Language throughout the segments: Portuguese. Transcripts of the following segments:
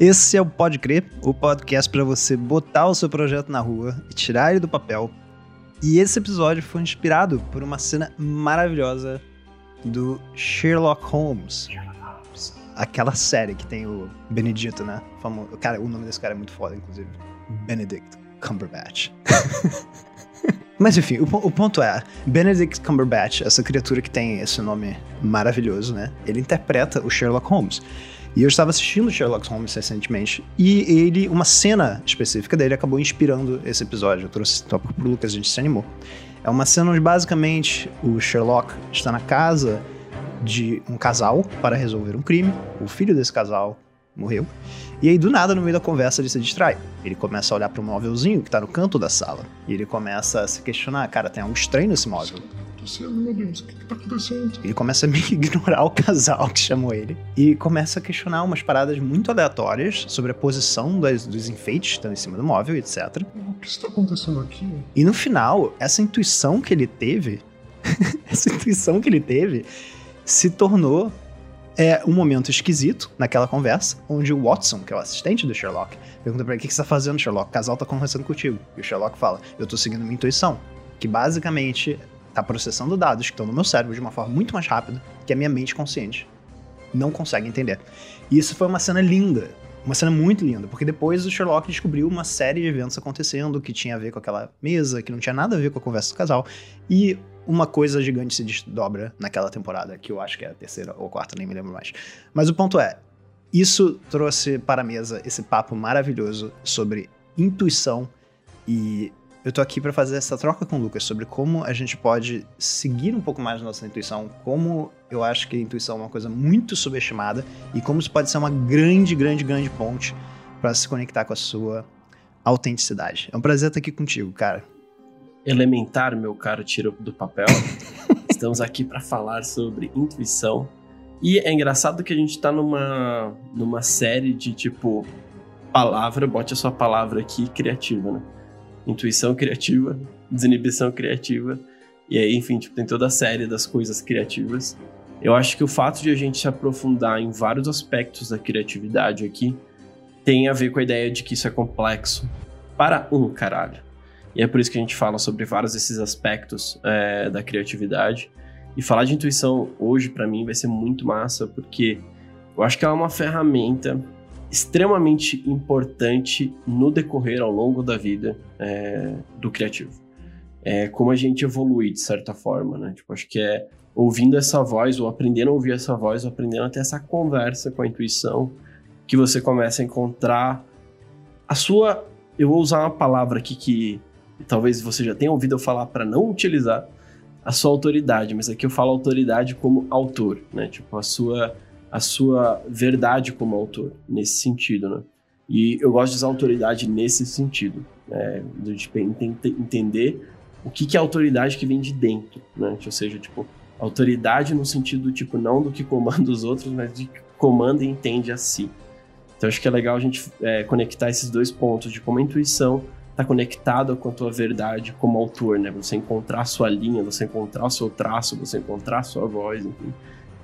Esse é o Pode Crer, o podcast para você botar o seu projeto na rua e tirar ele do papel. E esse episódio foi inspirado por uma cena maravilhosa do Sherlock Holmes. Aquela série que tem o Benedito, né? Famoso. Cara, o nome desse cara é muito foda, inclusive. Benedict Cumberbatch. Mas enfim, o, o, ponto é, Benedict Cumberbatch, essa criatura que tem esse nome maravilhoso, né? Ele interpreta o Sherlock Holmes. E eu estava assistindo Sherlock Holmes recentemente, e ele, uma cena específica dele acabou inspirando esse episódio. Eu trouxe esse tópico pro Lucas, a gente se animou. É uma cena onde basicamente o Sherlock está na casa de um casal para resolver um crime. O filho desse casal morreu. E aí, do nada, no meio da conversa, ele se distrai. Ele começa a olhar para um móvelzinho que está no canto da sala. E ele começa a se questionar: cara, tem algo estranho nesse móvel acontecendo, meu Deus? O que, que tá acontecendo? Ele começa a meio que ignorar o casal que chamou ele. E começa a questionar umas paradas muito aleatórias sobre a posição das, dos enfeites que estão em cima do móvel, etc. O que está acontecendo aqui? E no final, essa intuição que ele teve, essa intuição que ele teve, se tornou é um momento esquisito naquela conversa, onde o Watson, que é o assistente do Sherlock, pergunta pra ele: O que você tá fazendo, Sherlock? O casal tá conversando contigo. E o Sherlock fala: Eu tô seguindo minha intuição. Que basicamente tá processando dados que estão no meu cérebro de uma forma muito mais rápida que a minha mente consciente não consegue entender. E isso foi uma cena linda, uma cena muito linda, porque depois o Sherlock descobriu uma série de eventos acontecendo que tinha a ver com aquela mesa, que não tinha nada a ver com a conversa do casal, e uma coisa gigante se desdobra naquela temporada, que eu acho que é a terceira ou quarta, nem me lembro mais. Mas o ponto é, isso trouxe para a mesa esse papo maravilhoso sobre intuição e eu tô aqui para fazer essa troca com o Lucas sobre como a gente pode seguir um pouco mais nossa intuição, como eu acho que a intuição é uma coisa muito subestimada e como isso pode ser uma grande, grande, grande ponte para se conectar com a sua autenticidade. É um prazer estar aqui contigo, cara. Elementar, meu caro tiro do papel. Estamos aqui para falar sobre intuição. E é engraçado que a gente tá numa, numa série de tipo palavra, bote a sua palavra aqui criativa, né? Intuição criativa, desinibição criativa, e aí, enfim, tipo, tem toda a série das coisas criativas. Eu acho que o fato de a gente se aprofundar em vários aspectos da criatividade aqui tem a ver com a ideia de que isso é complexo para um caralho. E é por isso que a gente fala sobre vários desses aspectos é, da criatividade. E falar de intuição hoje, para mim, vai ser muito massa, porque eu acho que ela é uma ferramenta extremamente importante no decorrer ao longo da vida é, do criativo. É como a gente evolui de certa forma, né? Tipo, acho que é ouvindo essa voz, ou aprendendo a ouvir essa voz, ou aprendendo a ter essa conversa com a intuição, que você começa a encontrar a sua. Eu vou usar uma palavra aqui que talvez você já tenha ouvido eu falar para não utilizar a sua autoridade, mas aqui eu falo autoridade como autor, né? Tipo, a sua a sua verdade como autor, nesse sentido, né? E eu gosto de usar autoridade nesse sentido, né? de tipo, entender o que, que é autoridade que vem de dentro, né? Ou seja, tipo, autoridade no sentido, tipo, não do que comanda os outros, mas de que comanda e entende a si. Então, acho que é legal a gente é, conectar esses dois pontos, de como a intuição está conectada com a tua verdade como autor, né? Você encontrar a sua linha, você encontrar o seu traço, você encontrar a sua voz, enfim.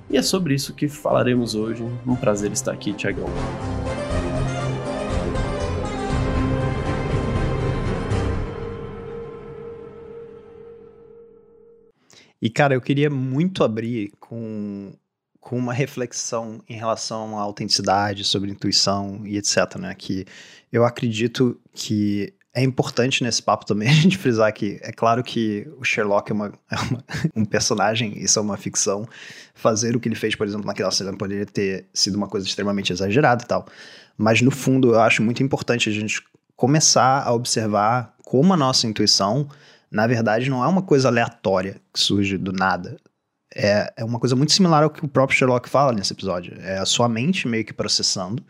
E é sobre isso que falaremos hoje. Um prazer estar aqui, Tiagão. E, cara, eu queria muito abrir com, com uma reflexão em relação à autenticidade, sobre intuição e etc, né? Que eu acredito que é importante nesse papo também a gente frisar que é claro que o Sherlock é, uma, é uma, um personagem, isso é uma ficção. Fazer o que ele fez, por exemplo, naquela cena poderia ter sido uma coisa extremamente exagerada e tal. Mas no fundo, eu acho muito importante a gente começar a observar como a nossa intuição, na verdade, não é uma coisa aleatória que surge do nada. É, é uma coisa muito similar ao que o próprio Sherlock fala nesse episódio. É a sua mente meio que processando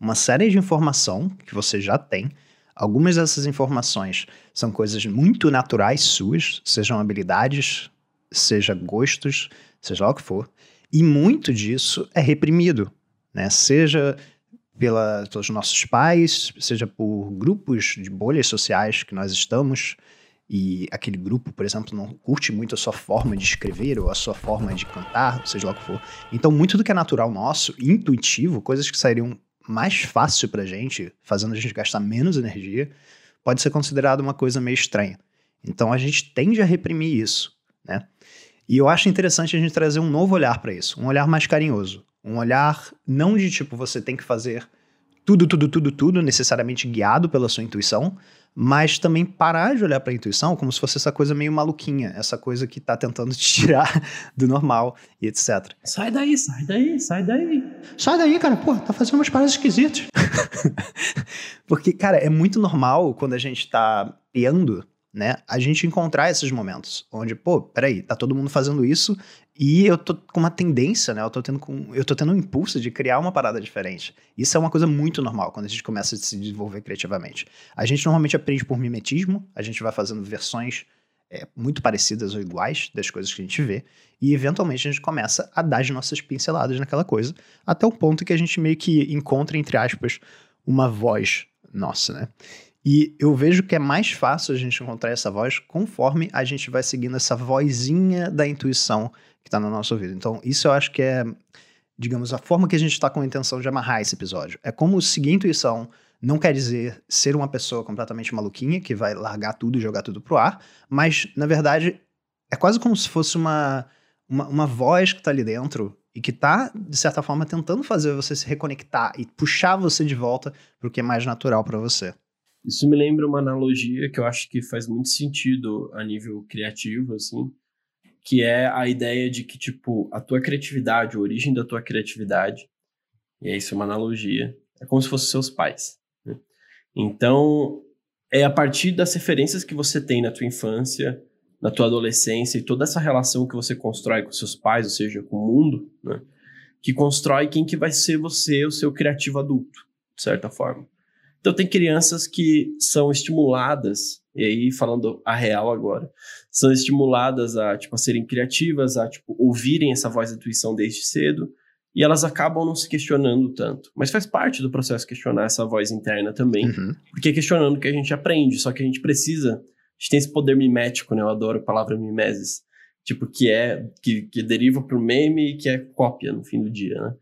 uma série de informação que você já tem Algumas dessas informações são coisas muito naturais suas, sejam habilidades, seja gostos, seja lá o que for. E muito disso é reprimido, né? Seja pela, pelos nossos pais, seja por grupos de bolhas sociais que nós estamos, e aquele grupo, por exemplo, não curte muito a sua forma de escrever ou a sua forma de cantar, seja lá o que for. Então, muito do que é natural nosso, intuitivo, coisas que sairiam mais fácil pra gente, fazendo a gente gastar menos energia, pode ser considerado uma coisa meio estranha. Então a gente tende a reprimir isso, né? E eu acho interessante a gente trazer um novo olhar para isso, um olhar mais carinhoso, um olhar não de tipo você tem que fazer tudo, tudo, tudo, tudo necessariamente guiado pela sua intuição, mas também parar de olhar para a intuição como se fosse essa coisa meio maluquinha, essa coisa que tá tentando te tirar do normal e etc. Sai daí, sai daí, sai daí. Sai daí, cara, pô, tá fazendo umas paradas esquisitas. Porque, cara, é muito normal quando a gente tá piando né? A gente encontrar esses momentos onde, pô, peraí, tá todo mundo fazendo isso e eu tô com uma tendência, né? Eu tô tendo, com, eu tô tendo um impulso de criar uma parada diferente. Isso é uma coisa muito normal quando a gente começa a se desenvolver criativamente. A gente normalmente aprende por mimetismo, a gente vai fazendo versões é, muito parecidas ou iguais das coisas que a gente vê, e eventualmente a gente começa a dar as nossas pinceladas naquela coisa, até o ponto que a gente meio que encontra, entre aspas, uma voz nossa, né? E eu vejo que é mais fácil a gente encontrar essa voz conforme a gente vai seguindo essa vozinha da intuição que está no nosso ouvido. Então, isso eu acho que é, digamos, a forma que a gente está com a intenção de amarrar esse episódio. É como seguir a intuição não quer dizer ser uma pessoa completamente maluquinha que vai largar tudo e jogar tudo pro ar, mas, na verdade, é quase como se fosse uma, uma, uma voz que está ali dentro e que está, de certa forma, tentando fazer você se reconectar e puxar você de volta para o que é mais natural para você. Isso me lembra uma analogia que eu acho que faz muito sentido a nível criativo, assim, que é a ideia de que, tipo, a tua criatividade, a origem da tua criatividade, e é isso é uma analogia, é como se fossem seus pais. Então, é a partir das referências que você tem na tua infância, na tua adolescência e toda essa relação que você constrói com seus pais, ou seja, com o mundo, né? que constrói quem que vai ser você, o seu criativo adulto, de certa forma. Então tem crianças que são estimuladas, e aí falando a real agora, são estimuladas a, tipo, a serem criativas, a tipo, ouvirem essa voz da intuição desde cedo, e elas acabam não se questionando tanto. Mas faz parte do processo questionar essa voz interna também, uhum. porque é questionando que a gente aprende, só que a gente precisa, a gente tem esse poder mimético, né? Eu adoro a palavra mimesis, tipo, que é, que, que deriva pro meme e que é cópia no fim do dia, né?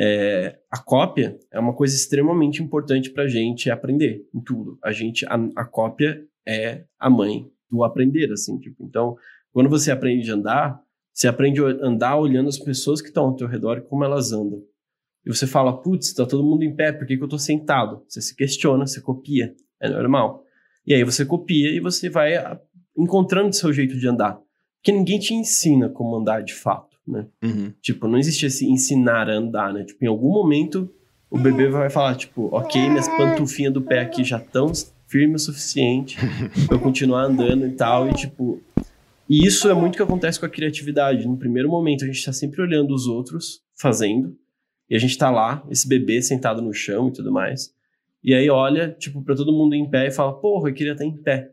É, a cópia é uma coisa extremamente importante para a gente aprender em tudo. A gente, a, a, cópia é a mãe do aprender, assim, tipo. Então, quando você aprende a andar, você aprende a andar olhando as pessoas que estão ao teu redor e como elas andam. E você fala, putz, está todo mundo em pé, por que, que eu estou sentado? Você se questiona, você copia, é normal. E aí você copia e você vai encontrando o seu jeito de andar. Porque ninguém te ensina como andar de fato né? Uhum. Tipo, não existe esse ensinar a andar, né? Tipo, em algum momento o bebê vai falar, tipo, ok, minhas pantufinhas do pé aqui já estão firmes o suficiente pra eu continuar andando e tal, e tipo... E isso é muito que acontece com a criatividade. No primeiro momento, a gente tá sempre olhando os outros fazendo, e a gente tá lá, esse bebê sentado no chão e tudo mais, e aí olha, tipo, pra todo mundo em pé e fala, porra, eu queria estar em pé.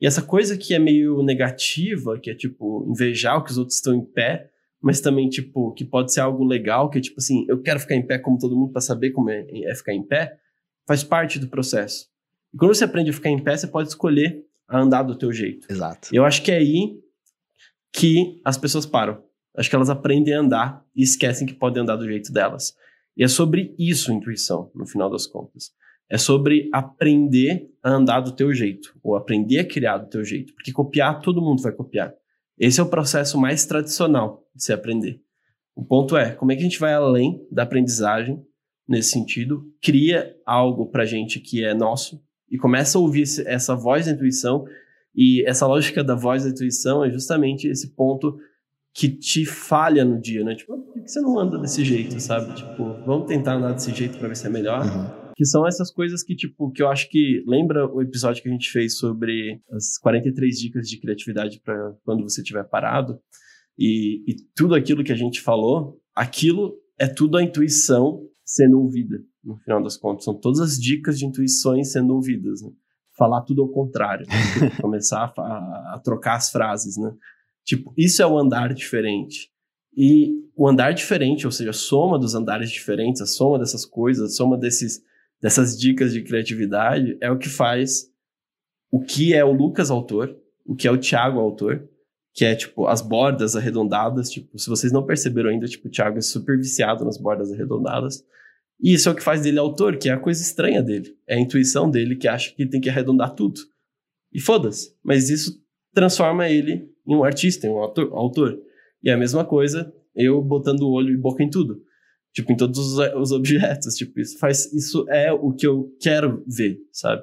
E essa coisa que é meio negativa, que é tipo, invejar o que os outros estão em pé, mas também, tipo, que pode ser algo legal, que é tipo assim, eu quero ficar em pé como todo mundo para saber como é, é, ficar em pé, faz parte do processo. E quando você aprende a ficar em pé, você pode escolher a andar do teu jeito. Exato. Eu acho que é aí que as pessoas param. Acho que elas aprendem a andar e esquecem que podem andar do jeito delas. E é sobre isso intuição, no final das contas. É sobre aprender a andar do teu jeito, ou aprender a criar do teu jeito. Porque copiar, todo mundo vai copiar. Esse é o processo mais tradicional de se aprender. O ponto é, como é que a gente vai além da aprendizagem nesse sentido, cria algo pra gente que é nosso e começa a ouvir essa voz da intuição e essa lógica da voz da intuição é justamente esse ponto que te falha no dia, né? Tipo, por que você não anda desse jeito, sabe? Tipo, vamos tentar andar desse jeito para ver se é melhor. Uhum. Que são essas coisas que, tipo, que eu acho que. Lembra o episódio que a gente fez sobre as 43 dicas de criatividade para quando você estiver parado? E, e tudo aquilo que a gente falou, aquilo é tudo a intuição sendo ouvida, no final das contas. São todas as dicas de intuições sendo ouvidas, né? Falar tudo ao contrário. Né? Começar a, a, trocar as frases, né? Tipo, isso é o andar diferente. E o andar diferente, ou seja, a soma dos andares diferentes, a soma dessas coisas, a soma desses dessas dicas de criatividade é o que faz o que é o Lucas autor, o que é o Thiago autor, que é tipo as bordas arredondadas, tipo, se vocês não perceberam ainda, tipo, o Thiago é super viciado nas bordas arredondadas. E isso é o que faz dele autor, que é a coisa estranha dele. É a intuição dele que acha que tem que arredondar tudo. E foda-se. Mas isso transforma ele em um artista, em um autor. autor. E é a mesma coisa eu botando o olho e boca em tudo. Tipo, em todos os, os objetos. Tipo, isso faz. Isso é o que eu quero ver, sabe?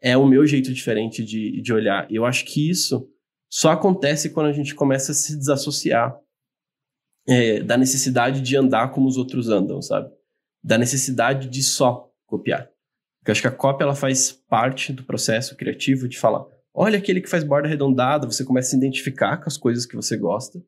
É o meu jeito diferente de, de olhar. E eu acho que isso só acontece quando a gente começa a se desassociar é, da necessidade de andar como os outros andam, sabe? Da necessidade de só copiar. Porque eu acho que a cópia ela faz parte do processo criativo de falar: olha aquele que faz borda arredondada, você começa a se identificar com as coisas que você gosta.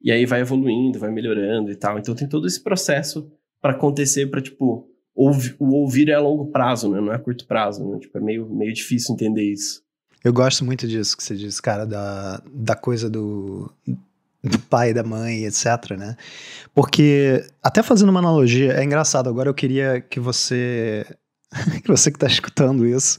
E aí vai evoluindo, vai melhorando e tal. Então tem todo esse processo para acontecer para tipo ouvi, o ouvir é a longo prazo, né? Não é a curto prazo, né? Tipo, é meio, meio difícil entender isso. Eu gosto muito disso que você diz, cara, da, da coisa do, do pai, da mãe, etc, né? Porque, até fazendo uma analogia, é engraçado, agora eu queria que você, que você que tá escutando isso,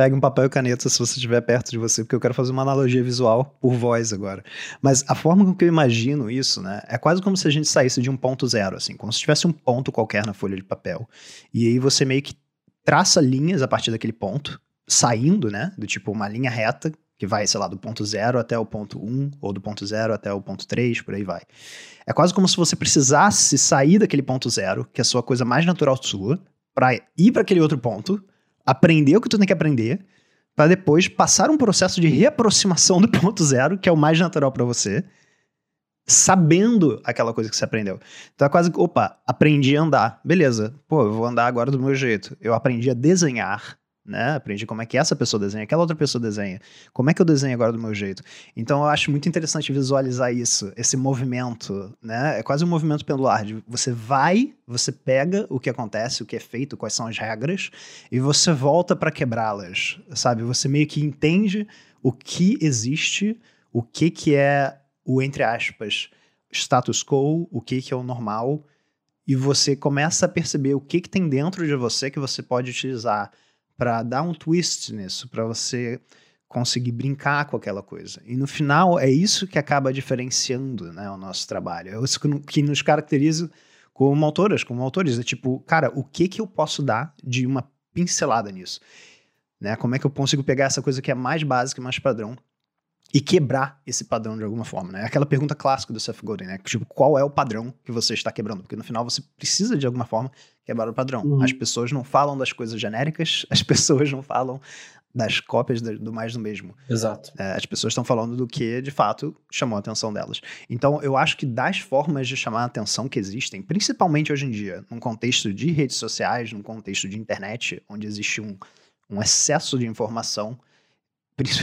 pegue um papel e caneta se você estiver perto de você, porque eu quero fazer uma analogia visual por voz agora. Mas a forma com que eu imagino isso, né, é quase como se a gente saísse de um ponto zero, assim, como se tivesse um ponto qualquer na folha de papel. E aí você meio que traça linhas a partir daquele ponto, saindo, né, do tipo uma linha reta, que vai, sei lá, do ponto zero até o ponto 1, um, ou do ponto zero até o ponto 3, por aí vai. É quase como se você precisasse sair daquele ponto zero, que é a sua coisa mais natural sua, para ir para aquele outro ponto, aprender o que tu tem que aprender, para depois passar um processo de reaproximação do ponto zero, que é o mais natural para você, sabendo aquela coisa que você aprendeu. Então é quase, opa, aprendi a andar. Beleza, pô, eu vou andar agora do meu jeito. Eu aprendi a desenhar né? Aprendi como é que essa pessoa desenha, aquela outra pessoa desenha. Como é que eu desenho agora do meu jeito? Então eu acho muito interessante visualizar isso, esse movimento, né? É quase um movimento pendular. De você vai, você pega o que acontece, o que é feito, quais são as regras, e você volta para quebrá-las, sabe? Você meio que entende o que existe, o que que é o entre aspas status quo, o que que é o normal, e você começa a perceber o que que tem dentro de você que você pode utilizar para dar um twist nisso, para você conseguir brincar com aquela coisa. E no final é isso que acaba diferenciando né, o nosso trabalho. É isso que nos caracteriza como autoras, como autores. É tipo, cara, o que que eu posso dar de uma pincelada nisso? Né? Como é que eu consigo pegar essa coisa que é mais básica, mais padrão, e quebrar esse padrão de alguma forma, né? Aquela pergunta clássica do Seth Godin, né? Tipo, qual é o padrão que você está quebrando? Porque no final você precisa de alguma forma quebrar o padrão. Uhum. As pessoas não falam das coisas genéricas, as pessoas não falam das cópias do mais do mesmo. Exato. É, as pessoas estão falando do que de fato chamou a atenção delas. Então, eu acho que das formas de chamar a atenção que existem, principalmente hoje em dia, num contexto de redes sociais, num contexto de internet, onde existe um, um excesso de informação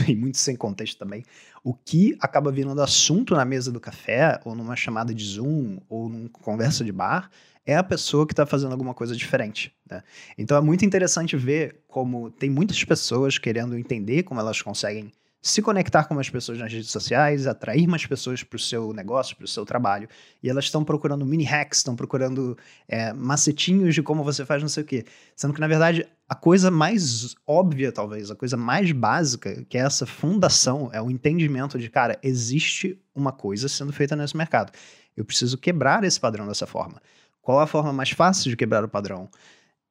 e muito sem contexto também, o que acaba virando assunto na mesa do café, ou numa chamada de Zoom, ou numa conversa de bar, é a pessoa que está fazendo alguma coisa diferente. Né? Então é muito interessante ver como tem muitas pessoas querendo entender como elas conseguem se conectar com mais pessoas nas redes sociais, atrair mais pessoas para o seu negócio, para o seu trabalho. E elas estão procurando mini hacks, estão procurando é, macetinhos de como você faz não sei o quê. Sendo que, na verdade, a coisa mais óbvia, talvez, a coisa mais básica, que é essa fundação, é o entendimento de, cara, existe uma coisa sendo feita nesse mercado. Eu preciso quebrar esse padrão dessa forma. Qual a forma mais fácil de quebrar o padrão?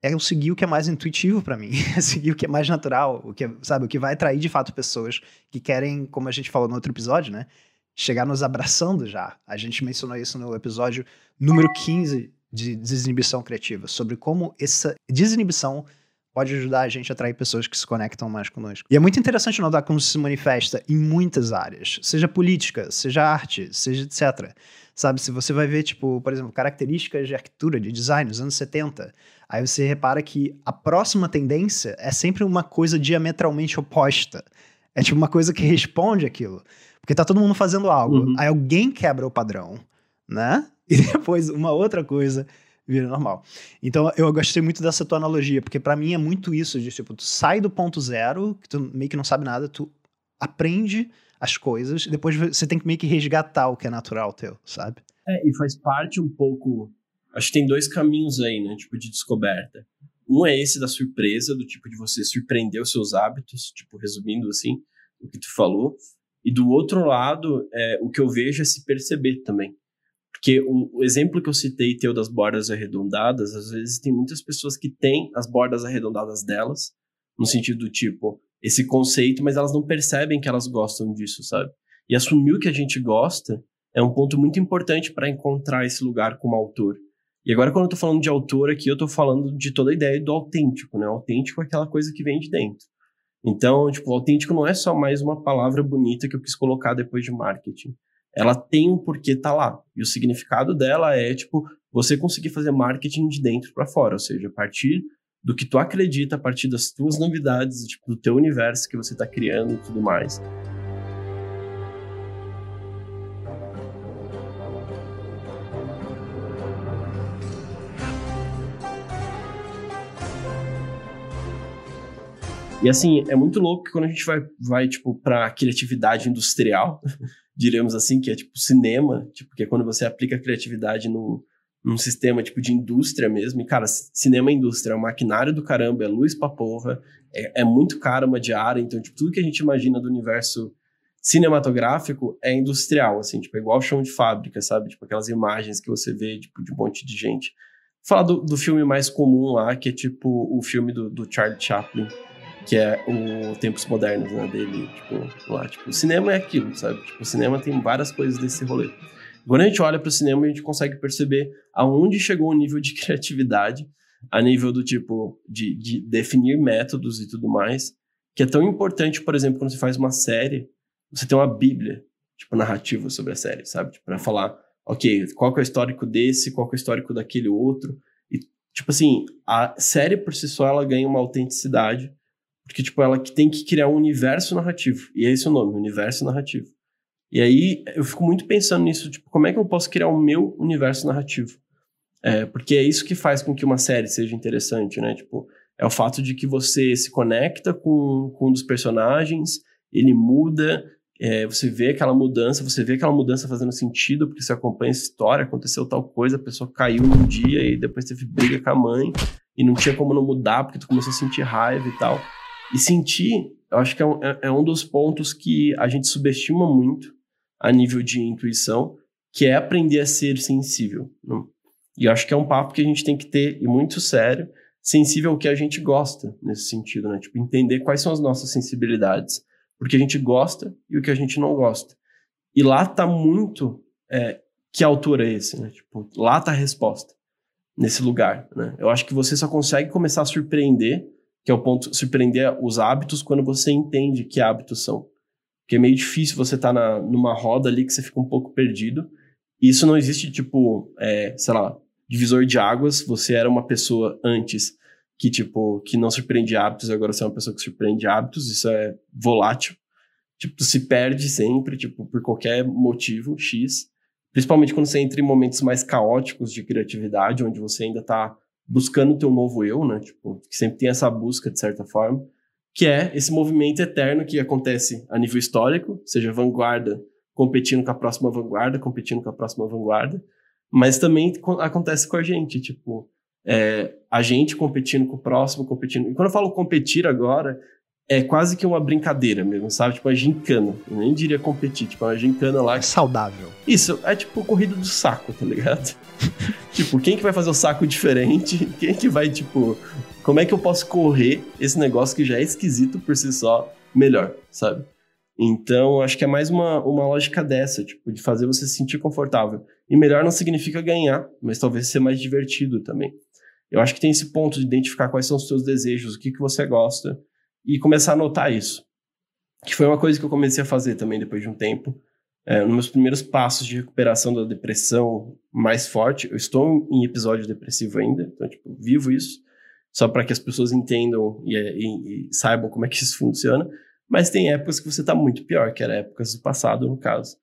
É eu seguir o que é mais intuitivo para mim, é seguir o que é mais natural, o que é, sabe, o que vai atrair de fato pessoas que querem, como a gente falou no outro episódio, né, chegar nos abraçando já. A gente mencionou isso no episódio número 15 de desinibição criativa, sobre como essa desinibição pode ajudar a gente a atrair pessoas que se conectam mais conosco. E é muito interessante notar como se manifesta em muitas áreas, seja política, seja arte, seja etc. Sabe, se você vai ver, tipo, por exemplo, características de arquitetura, de design nos anos 70, aí você repara que a próxima tendência é sempre uma coisa diametralmente oposta. É tipo uma coisa que responde aquilo. Porque tá todo mundo fazendo algo, uhum. aí alguém quebra o padrão, né? E depois uma outra coisa vira normal. Então eu gostei muito dessa tua analogia, porque para mim é muito isso de tipo, tu sai do ponto zero, que tu meio que não sabe nada, tu aprende as coisas, depois você tem que meio que resgatar o que é natural teu, sabe? É, e faz parte um pouco. Acho que tem dois caminhos aí, né? Tipo, de descoberta. Um é esse da surpresa, do tipo de você surpreender os seus hábitos, tipo, resumindo assim, o que tu falou. E do outro lado, é, o que eu vejo é se perceber também. Porque o, o, exemplo que eu citei, teu das bordas arredondadas, às vezes tem muitas pessoas que têm as bordas arredondadas delas, no sentido do tipo, esse conceito, mas elas não percebem que elas gostam disso, sabe? E assumir o que a gente gosta é um ponto muito importante para encontrar esse lugar como autor. E agora, quando eu tô falando de autor aqui, eu tô falando de toda a ideia do autêntico, né? O autêntico é aquela coisa que vem de dentro. Então, tipo, autêntico não é só mais uma palavra bonita que eu quis colocar depois de marketing. Ela tem um porquê tá lá. E o significado dela é, tipo, você conseguir fazer marketing de dentro para fora, ou seja, a partir do que tu acredita, a partir das tuas novidades, tipo, do teu universo que você está criando e tudo mais. E assim, é muito louco que quando a gente vai, vai tipo, pra criatividade industrial, diremos assim, que é tipo cinema, tipo, que é quando você aplica a criatividade no, num sistema tipo de indústria mesmo. E, cara, cinema é indústria, é o maquinário do caramba, é luz pra porra, é, é muito caro uma diária, então, tipo, tudo que a gente imagina do universo cinematográfico é industrial, assim, tipo, é igual chão de fábrica, sabe? Tipo, aquelas imagens que você vê, tipo, de um monte de gente. Falar do, do filme mais comum lá, que é tipo o filme do, do Charlie Chaplin, que é o Tempos Modernos, né, dele, tipo, lá, tipo, o cinema é aquilo, sabe? Tipo, o cinema tem várias coisas desse rolê. Quando a gente olha para o cinema, a gente consegue perceber aonde chegou o nível de criatividade, a nível do tipo, de, de definir métodos e tudo mais, que é tão importante, por exemplo, quando você faz uma série, você tem uma bíblia, tipo, narrativa sobre a série, sabe? Tipo, falar, ok, qual que é o histórico desse, qual que é o histórico daquele outro, e, tipo assim, a série por si só, ela ganha uma autenticidade, porque, tipo, ela tem que criar um universo narrativo. E é esse o nome, universo narrativo. E aí eu fico muito pensando nisso, tipo, como é que eu posso criar o meu universo narrativo? É, porque é isso que faz com que uma série seja interessante, né? Tipo, é o fato de que você se conecta com, com um dos personagens, ele muda, é, você vê aquela mudança, você vê aquela mudança fazendo sentido, porque você acompanha a história, aconteceu tal coisa, a pessoa caiu num dia e depois teve briga com a mãe, e não tinha como não mudar, porque tu começou a sentir raiva e tal. E sentir, eu acho que é um, é, é um dos pontos que a gente subestima muito a nível de intuição, que é aprender a ser sensível. Né? E acho que é um papo que a gente tem que ter, e muito sério, sensível ao que a gente gosta, nesse sentido, né? Tipo, entender quais são as nossas sensibilidades, porque a gente gosta e o que a gente não gosta. E lá tá muito é, que autor é esse, né? Tipo, lá tá a resposta, nesse lugar, né? Eu acho que você só consegue começar a surpreender que é o ponto surpreender os hábitos quando você entende que hábitos são. Porque é meio difícil você estar tá numa roda ali que você fica um pouco perdido. E isso não existe, tipo, é, sei lá, divisor de águas. Você era uma pessoa antes que, tipo, que não surpreende hábitos, agora você é uma pessoa que surpreende hábitos. Isso é volátil. Tipo, se perde sempre, tipo, por qualquer motivo X. Principalmente quando você entra em momentos mais caóticos de criatividade, onde você ainda está buscando o teu novo eu, né? Tipo, que sempre tem essa busca, de certa forma, que é esse movimento eterno que acontece a nível histórico, seja vanguarda competindo com a próxima vanguarda, competindo com a próxima vanguarda, mas também acontece com a gente, tipo, é, a gente competindo com o próximo, competindo. E quando eu falo competir agora, é quase que uma brincadeira mesmo, sabe? Tipo, a gincana. Eu nem diria competir, tipo, uma gincana lá. É saudável. Isso, é tipo corrida do saco, tá ligado? tipo, quem que vai fazer o saco diferente? Quem que vai, tipo, como é que eu posso correr esse negócio que já é esquisito por si só melhor, sabe? Então, acho que é mais uma, uma lógica dessa, tipo, de fazer você se sentir confortável. E melhor não significa ganhar, mas talvez ser mais divertido também. Eu acho que tem esse ponto de identificar quais são os seus desejos, o que, que você gosta, e começar a notar isso. Que foi uma coisa que eu comecei a fazer também depois de um tempo. É, nos meus primeiros passos de recuperação da depressão mais forte, eu estou em episódio depressivo ainda, então, tipo, vivo isso, só para que as pessoas entendam e, e, e, saibam como é que isso funciona. Mas tem épocas que você está muito pior, que eram épocas do passado, no caso.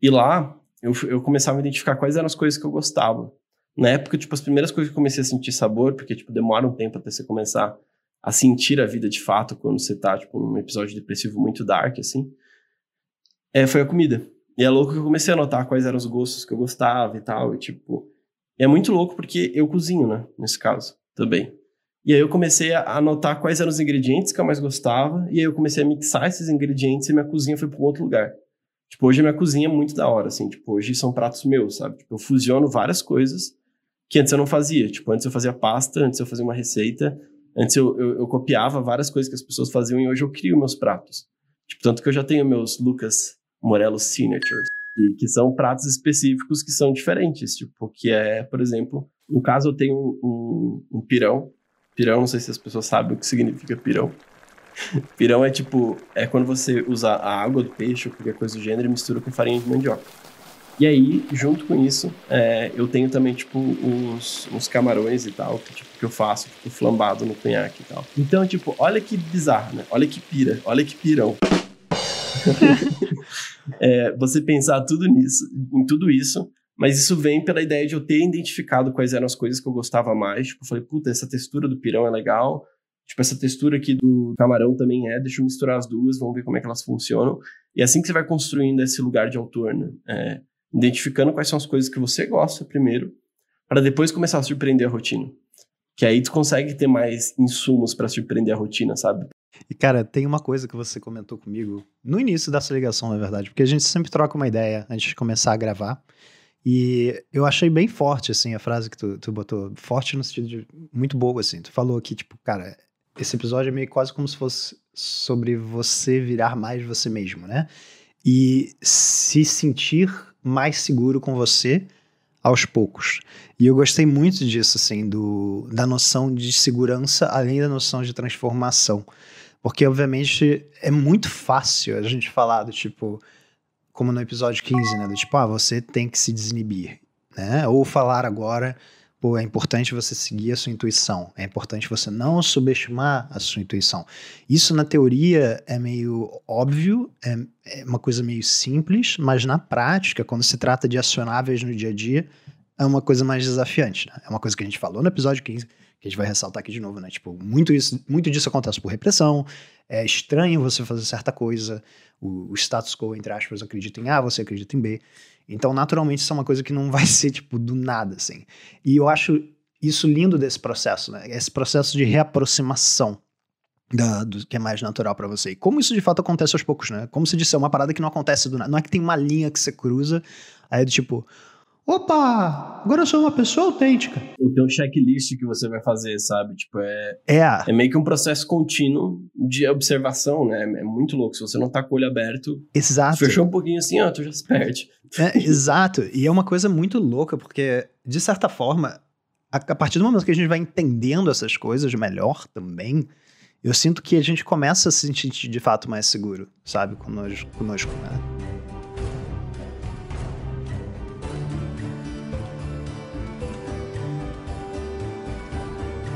E lá, eu, eu começava a identificar quais eram as coisas que eu gostava. Na época, tipo, as primeiras coisas que eu comecei a sentir sabor, porque, tipo, demora um tempo até você começar a sentir a vida de fato quando você tá, tipo, num episódio depressivo muito dark, assim, é, foi a comida. E é louco que eu comecei a notar quais eram os gostos que eu gostava e tal, e tipo... É muito louco porque eu cozinho, né, nesse caso, também. E aí eu comecei a anotar quais eram os ingredientes que eu mais gostava, e aí eu comecei a mixar esses ingredientes e minha cozinha foi para um outro lugar. Tipo, hoje a minha cozinha é muito da hora, assim. Tipo, hoje são pratos meus, sabe? Tipo, eu fusiono várias coisas que antes eu não fazia. Tipo, antes eu fazia pasta, antes eu fazia uma receita, antes eu, eu, eu copiava várias coisas que as pessoas faziam e hoje eu crio meus pratos. Tipo, tanto que eu já tenho meus Lucas Morelos Signatures, e que são pratos específicos que são diferentes. Tipo, que é, por exemplo, no caso eu tenho um, um pirão. Pirão, não sei se as pessoas sabem o que significa pirão. Pirão é tipo, é quando você usa a água do peixe ou qualquer coisa do gênero e mistura com farinha de mandioca. E aí, junto com isso, é, eu tenho também, tipo, uns, uns camarões e tal, que, tipo, que eu faço, tipo, flambado no cunhaque e tal. Então, tipo, olha que bizarro, né? Olha que pira, olha que pirão. é, você pensar tudo nisso, em tudo isso, mas isso vem pela ideia de eu ter identificado quais eram as coisas que eu gostava mais. Tipo, eu falei, puta, essa textura do pirão é legal, Tipo, essa textura aqui do camarão também é, deixa eu misturar as duas, vamos ver como é que elas funcionam. E é assim que você vai construindo esse lugar de autor, né? É, identificando quais são as coisas que você gosta primeiro, para depois começar a surpreender a rotina. Que aí tu consegue ter mais insumos para surpreender a rotina, sabe? E cara, tem uma coisa que você comentou comigo no início dessa ligação, na verdade, porque a gente sempre troca uma ideia antes de começar a gravar. E eu achei bem forte, assim, a frase que tu, tu botou. Forte no sentido de muito boa, assim. Tu falou que, tipo, cara, esse episódio é meio quase como se fosse sobre você virar mais você mesmo, né? E se sentir mais seguro com você aos poucos. E eu gostei muito disso, assim, do, da noção de segurança, além da noção de transformação. Porque, obviamente, é muito fácil a gente falar do tipo, como no episódio 15, né? Do tipo, ah, você tem que se desinibir, né? Ou falar agora Pô, é importante você seguir a sua intuição, é importante você não subestimar a sua intuição. Isso na teoria é meio óbvio, é, é uma coisa meio simples, mas na prática, quando se trata de acionáveis no dia a dia, é uma coisa mais desafiante. Né? É uma coisa que a gente falou no episódio 15, que a gente vai ressaltar aqui de novo, né? Tipo, muito, isso, muito disso acontece por repressão, é estranho você fazer certa coisa, o, o status quo, entre aspas, acredita em A, você acredita em B. Então, naturalmente, isso é uma coisa que não vai ser, tipo, do nada, assim. E eu acho isso lindo desse processo, né? Esse processo de reaproximação da, do que é mais natural para você. E como isso de fato acontece aos poucos, né? Como se disse, é uma parada que não acontece do nada. Não é que tem uma linha que você cruza, aí é do tipo, Opa, agora eu sou uma pessoa autêntica. Ou tem um checklist que você vai fazer, sabe? Tipo, é. É. É meio que um processo contínuo de observação, né? É muito louco. Se você não tá com o olho aberto. Exato. Fechou um pouquinho assim, ó, tu já se perde. É, exato. E é uma coisa muito louca, porque, de certa forma, a, a partir do momento que a gente vai entendendo essas coisas melhor também, eu sinto que a gente começa a se sentir de fato mais seguro, sabe? Conosco, conosco né?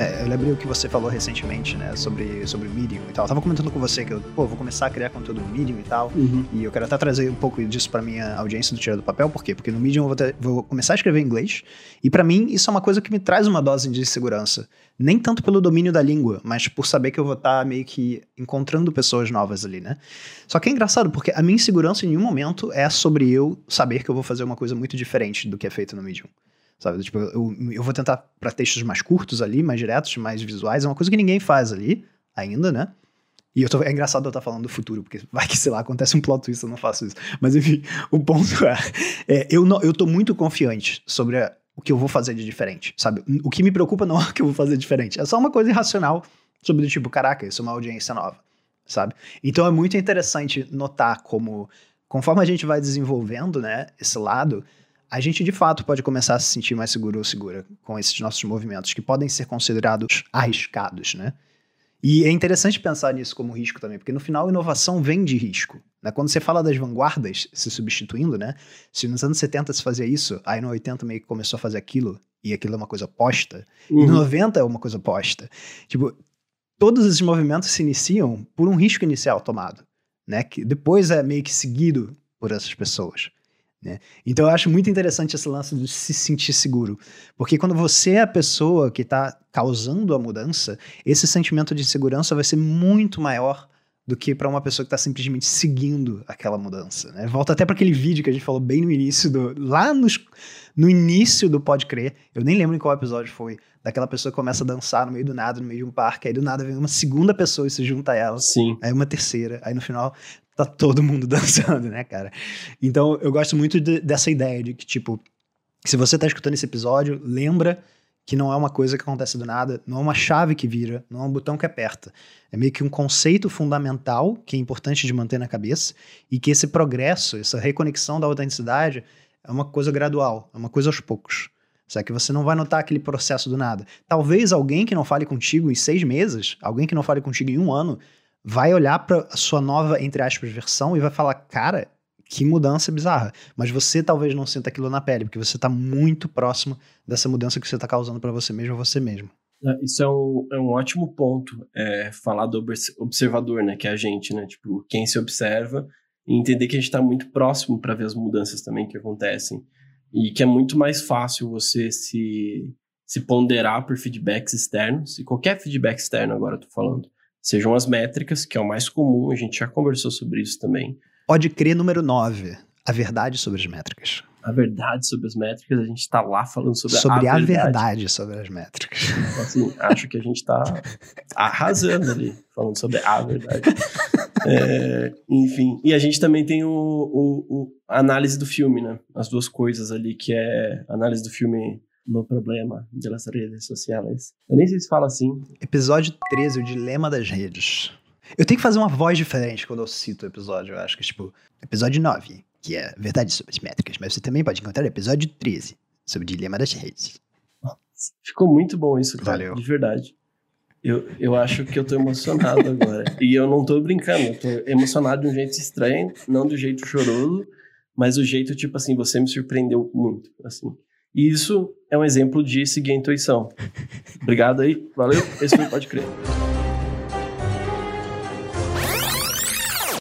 É, eu lembrei o que você falou recentemente, né, sobre, sobre o Medium e tal. Eu tava comentando com você que eu, pô, vou começar a criar conteúdo no Medium e tal. Uhum. E eu quero até trazer um pouco disso pra minha audiência do Tira do Papel. Por quê? Porque no Medium eu vou, ter, vou começar a escrever em inglês. E para mim, isso é uma coisa que me traz uma dose de segurança. Nem tanto pelo domínio da língua, mas por saber que eu vou estar tá meio que encontrando pessoas novas ali, né? Só que é engraçado, porque a minha insegurança em nenhum momento é sobre eu saber que eu vou fazer uma coisa muito diferente do que é feito no Medium. Sabe? Tipo, eu, eu vou tentar para textos mais curtos ali, mais diretos, mais visuais. É uma coisa que ninguém faz ali ainda, né? E eu tô, é engraçado eu estar falando do futuro, porque vai que, sei lá, acontece um plot twist, eu não faço isso. Mas enfim, o ponto é, é eu, não, eu tô muito confiante sobre a, o que eu vou fazer de diferente, sabe? O que me preocupa não é o que eu vou fazer diferente, é só uma coisa irracional sobre do tipo, caraca, isso é uma audiência nova, sabe? Então é muito interessante notar como, conforme a gente vai desenvolvendo, né, esse lado, a gente de fato pode começar a se sentir mais seguro ou segura com esses nossos movimentos, que podem ser considerados arriscados, né? E é interessante pensar nisso como risco também, porque no final inovação vem de risco. Né? Quando você fala das vanguardas se substituindo, né? Se nos anos 70 se fazia isso, aí no 80 meio que começou a fazer aquilo, e aquilo é uma coisa posta, uhum. e no 90 é uma coisa posta. Tipo, todos esses movimentos se iniciam por um risco inicial tomado, né? Que depois é meio que seguido por essas pessoas. Né? Então eu acho muito interessante esse lance de se sentir seguro, porque quando você é a pessoa que está causando a mudança, esse sentimento de segurança vai ser muito maior do que para uma pessoa que está simplesmente seguindo aquela mudança. Né? Volta até para aquele vídeo que a gente falou bem no início do, lá nos, no início do Pode Crer. Eu nem lembro em qual episódio foi. Daquela pessoa que começa a dançar no meio do nada, no meio de um parque, aí do nada vem uma segunda pessoa e se junta a ela. Sim. Aí uma terceira, aí no final tá todo mundo dançando, né, cara? Então eu gosto muito de, dessa ideia de que, tipo, se você tá escutando esse episódio, lembra que não é uma coisa que acontece do nada, não é uma chave que vira, não é um botão que aperta. É meio que um conceito fundamental que é importante de manter na cabeça e que esse progresso, essa reconexão da autenticidade é uma coisa gradual, é uma coisa aos poucos. Só que você não vai notar aquele processo do nada. Talvez alguém que não fale contigo em seis meses, alguém que não fale contigo em um ano, vai olhar para a sua nova, entre aspas, versão e vai falar: cara, que mudança bizarra. Mas você talvez não sinta aquilo na pele, porque você está muito próximo dessa mudança que você está causando para você mesmo, você mesmo. É, isso é um, é um ótimo ponto, é, falar do observador, né, que é a gente, né, tipo, quem se observa e entender que a gente está muito próximo para ver as mudanças também que acontecem e que é muito mais fácil você se, se ponderar por feedbacks externos, e qualquer feedback externo agora eu tô falando, sejam as métricas, que é o mais comum, a gente já conversou sobre isso também. Pode crer número 9, a verdade sobre as métricas. A verdade sobre as métricas, a gente está lá falando sobre, sobre a, a verdade. verdade sobre as métricas. Então, assim, acho que a gente está arrasando ali, falando sobre a verdade. É, enfim, e a gente também tem o, o, o, a análise do filme, né? As duas coisas ali, que é a análise do filme no problema das redes sociais. Eu nem sei se fala assim. Episódio 13, o dilema das redes. Eu tenho que fazer uma voz diferente quando eu cito o episódio, eu acho que, tipo, episódio 9, que é verdade sobre as métricas, mas você também pode encontrar o episódio 13, sobre o dilema das redes. Ficou muito bom isso, cara, Valeu. de verdade. Eu, eu acho que eu tô emocionado agora. E eu não tô brincando, eu tô emocionado de um jeito estranho, não do jeito choroso, mas do jeito, tipo assim, você me surpreendeu muito, assim. E isso é um exemplo de seguir a intuição. Obrigado aí, valeu, esse foi Pode Crer.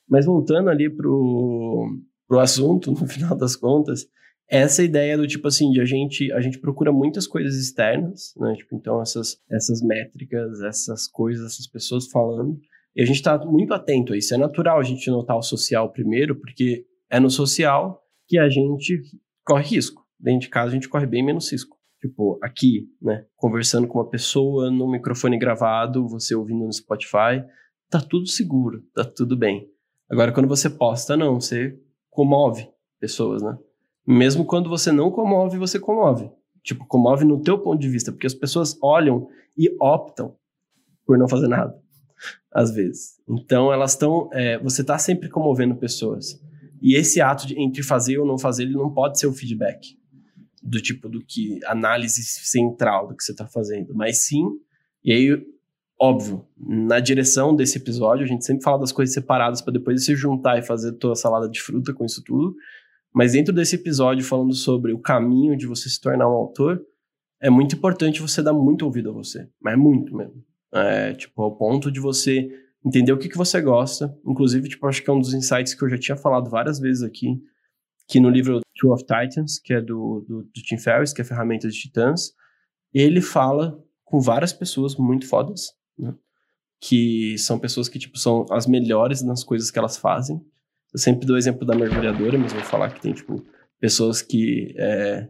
Mas voltando ali pro, pro assunto, no final das contas, essa ideia do tipo assim, de a gente, a gente procura muitas coisas externas, né? Tipo, então essas, essas métricas, essas coisas, essas pessoas falando, e a gente tá muito atento a isso. É natural a gente notar o social primeiro, porque é no social que a gente corre risco. Dentro de casa a gente corre bem menos risco. Tipo, aqui, né? Conversando com uma pessoa, no microfone gravado, você ouvindo no Spotify, tá tudo seguro, tá tudo bem. Agora, quando você posta, não, você comove pessoas, né? Mesmo quando você não comove, você comove. Tipo, comove no teu ponto de vista, porque as pessoas olham e optam por não fazer nada, às vezes. Então, elas estão. É, você está sempre comovendo pessoas. E esse ato de entre fazer ou não fazer, ele não pode ser o feedback do tipo do que análise central do que você está fazendo, mas sim. E aí, óbvio, na direção desse episódio, a gente sempre fala das coisas separadas para depois se juntar e fazer tua salada de fruta com isso tudo. Mas dentro desse episódio, falando sobre o caminho de você se tornar um autor, é muito importante você dar muito ouvido a você. Mas muito mesmo. É, tipo, ao ponto de você entender o que, que você gosta. Inclusive, tipo, acho que é um dos insights que eu já tinha falado várias vezes aqui, que no livro Two of Titans, que é do, do, do Tim Ferriss, que é Ferramentas de Titãs, ele fala com várias pessoas muito fodas, né? Que são pessoas que, tipo, são as melhores nas coisas que elas fazem. Eu sempre dou o exemplo da mergulhadora, mas vou falar que tem, tipo, pessoas que é,